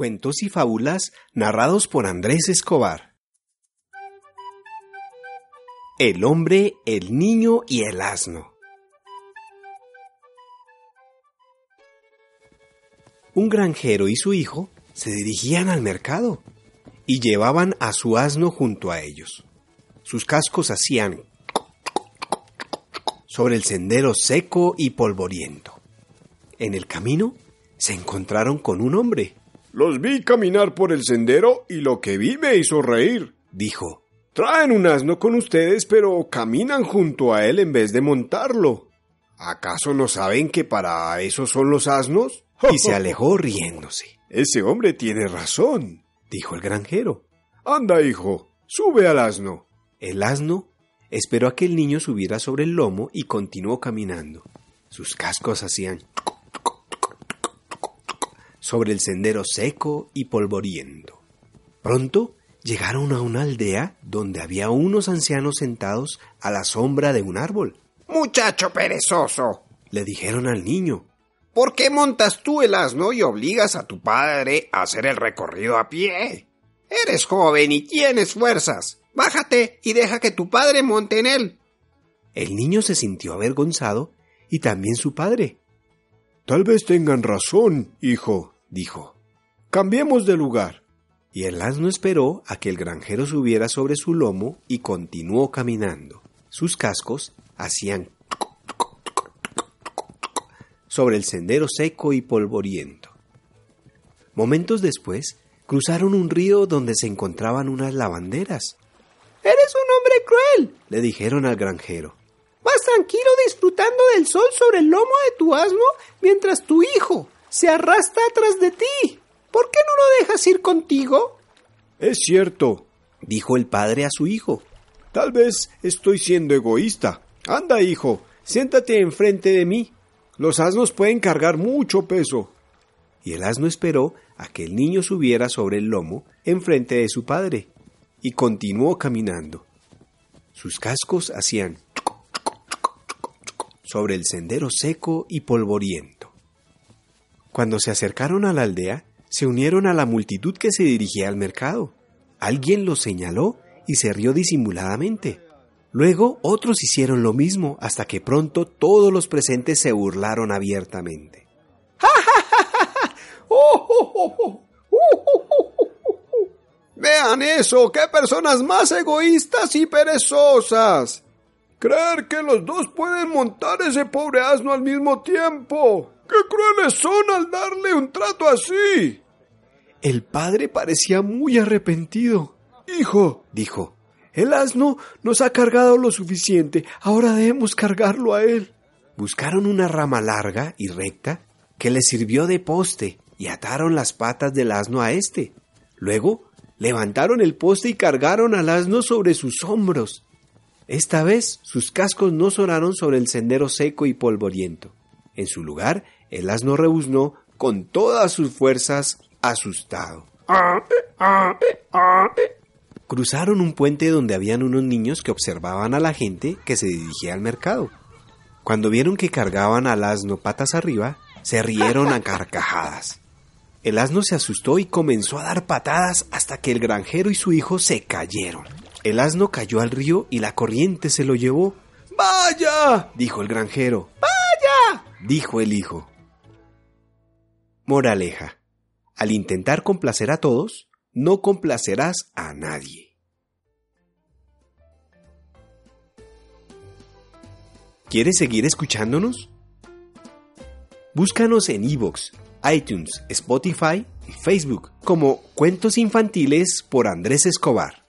Cuentos y fábulas narrados por Andrés Escobar. El hombre, el niño y el asno. Un granjero y su hijo se dirigían al mercado y llevaban a su asno junto a ellos. Sus cascos hacían sobre el sendero seco y polvoriento. En el camino se encontraron con un hombre. Los vi caminar por el sendero y lo que vi me hizo reír, dijo. Traen un asno con ustedes, pero caminan junto a él en vez de montarlo. ¿Acaso no saben que para eso son los asnos? Y se alejó riéndose. Ese hombre tiene razón, dijo el granjero. Anda, hijo, sube al asno. El asno esperó a que el niño subiera sobre el lomo y continuó caminando. Sus cascos hacían sobre el sendero seco y polvoriento. Pronto llegaron a una aldea donde había unos ancianos sentados a la sombra de un árbol. Muchacho perezoso, le dijeron al niño. ¿Por qué montas tú el asno y obligas a tu padre a hacer el recorrido a pie? Eres joven y tienes fuerzas. Bájate y deja que tu padre monte en él. El niño se sintió avergonzado y también su padre. Tal vez tengan razón, hijo, dijo. Cambiemos de lugar. Y el asno esperó a que el granjero subiera sobre su lomo y continuó caminando. Sus cascos hacían sobre el sendero seco y polvoriento. Momentos después, cruzaron un río donde se encontraban unas lavanderas. Eres un hombre cruel, le dijeron al granjero. Vas tranquilo disfrutando del sol sobre el lomo de tu asno mientras tu hijo se arrastra atrás de ti. ¿Por qué no lo dejas ir contigo? Es cierto, dijo el padre a su hijo. Tal vez estoy siendo egoísta. Anda, hijo, siéntate enfrente de mí. Los asnos pueden cargar mucho peso. Y el asno esperó a que el niño subiera sobre el lomo enfrente de su padre y continuó caminando. Sus cascos hacían sobre el sendero seco y polvoriento. Cuando se acercaron a la aldea, se unieron a la multitud que se dirigía al mercado. Alguien los señaló y se rió disimuladamente. Luego otros hicieron lo mismo hasta que pronto todos los presentes se burlaron abiertamente. Vean eso, qué personas más egoístas y perezosas. Creer que los dos pueden montar ese pobre asno al mismo tiempo. ¡Qué crueles son al darle un trato así! El padre parecía muy arrepentido. Hijo, dijo, el asno nos ha cargado lo suficiente, ahora debemos cargarlo a él. Buscaron una rama larga y recta que le sirvió de poste y ataron las patas del asno a éste. Luego levantaron el poste y cargaron al asno sobre sus hombros. Esta vez sus cascos no sonaron sobre el sendero seco y polvoriento. En su lugar, el asno rebuznó con todas sus fuerzas, asustado. Cruzaron un puente donde habían unos niños que observaban a la gente que se dirigía al mercado. Cuando vieron que cargaban al asno patas arriba, se rieron a carcajadas. El asno se asustó y comenzó a dar patadas hasta que el granjero y su hijo se cayeron. El asno cayó al río y la corriente se lo llevó. ¡Vaya! dijo el granjero. ¡Vaya! dijo el hijo. Moraleja. Al intentar complacer a todos, no complacerás a nadie. ¿Quieres seguir escuchándonos? Búscanos en iVoox, iTunes, Spotify y Facebook como Cuentos Infantiles por Andrés Escobar.